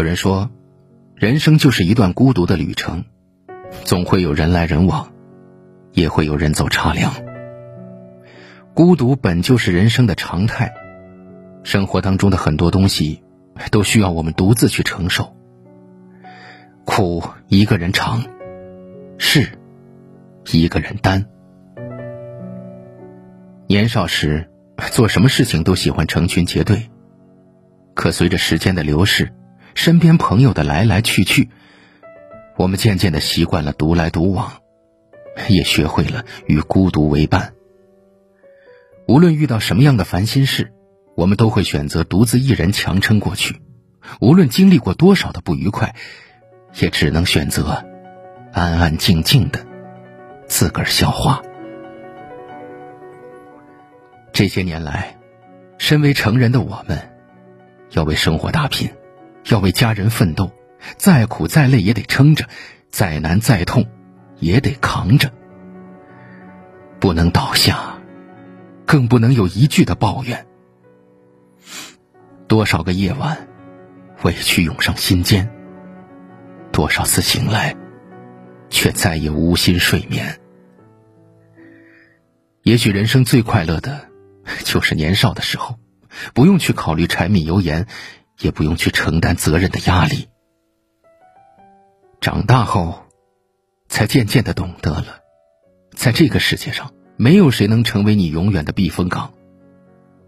有人说，人生就是一段孤独的旅程，总会有人来人往，也会有人走茶凉。孤独本就是人生的常态，生活当中的很多东西，都需要我们独自去承受。苦一个人尝，事一个人担。年少时，做什么事情都喜欢成群结队，可随着时间的流逝，身边朋友的来来去去，我们渐渐的习惯了独来独往，也学会了与孤独为伴。无论遇到什么样的烦心事，我们都会选择独自一人强撑过去；无论经历过多少的不愉快，也只能选择安安静静的自个儿消化。这些年来，身为成人的我们，要为生活打拼，要为家人奋斗，再苦再累也得撑着，再难再痛也得扛着，不能倒下。更不能有一句的抱怨。多少个夜晚，委屈涌上心间；多少次醒来，却再也无心睡眠。也许人生最快乐的，就是年少的时候，不用去考虑柴米油盐，也不用去承担责任的压力。长大后，才渐渐的懂得了，在这个世界上。没有谁能成为你永远的避风港。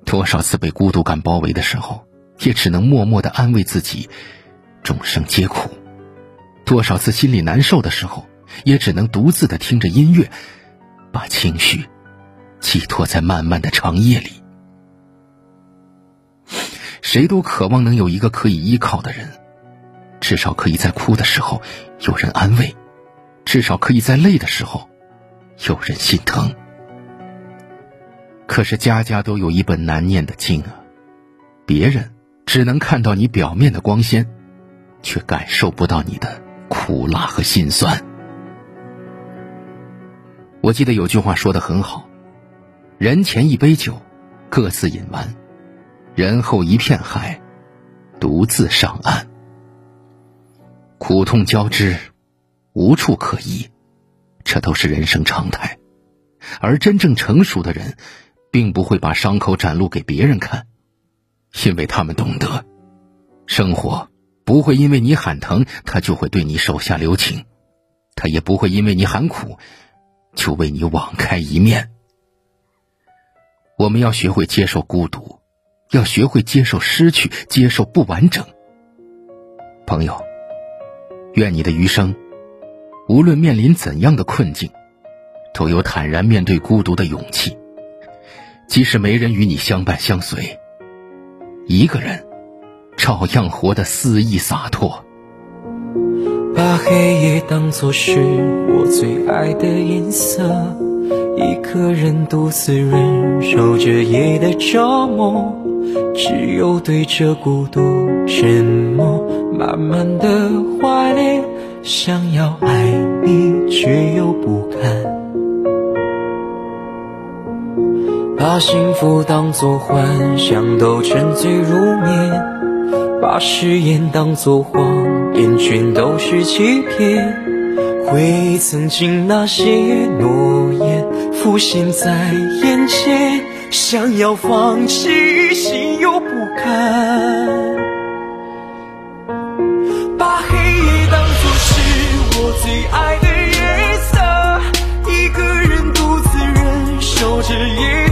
多少次被孤独感包围的时候，也只能默默的安慰自己：众生皆苦。多少次心里难受的时候，也只能独自的听着音乐，把情绪寄托在漫漫的长夜里。谁都渴望能有一个可以依靠的人，至少可以在哭的时候有人安慰，至少可以在累的时候有人心疼。可是家家都有一本难念的经啊，别人只能看到你表面的光鲜，却感受不到你的苦辣和心酸。我记得有句话说的很好：“人前一杯酒，各自饮完；人后一片海，独自上岸。”苦痛交织，无处可依，这都是人生常态。而真正成熟的人。并不会把伤口展露给别人看，因为他们懂得，生活不会因为你喊疼，他就会对你手下留情；他也不会因为你喊苦，就为你网开一面。我们要学会接受孤独，要学会接受失去，接受不完整。朋友，愿你的余生，无论面临怎样的困境，都有坦然面对孤独的勇气。即使没人与你相伴相随，一个人照样活得肆意洒脱。把黑夜当作是我最爱的颜色，个人独自忍受着夜的折磨，只有对着孤独沉默，慢慢的怀念，想要爱你却又不敢。把幸福当作幻想，都沉醉入眠；把誓言当作谎言，全都是欺骗。回忆曾经那些诺，浮现在眼前，想要放弃，心又不甘。把黑夜当作是我最爱的颜色，一个人独自忍受着夜。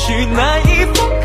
去那一方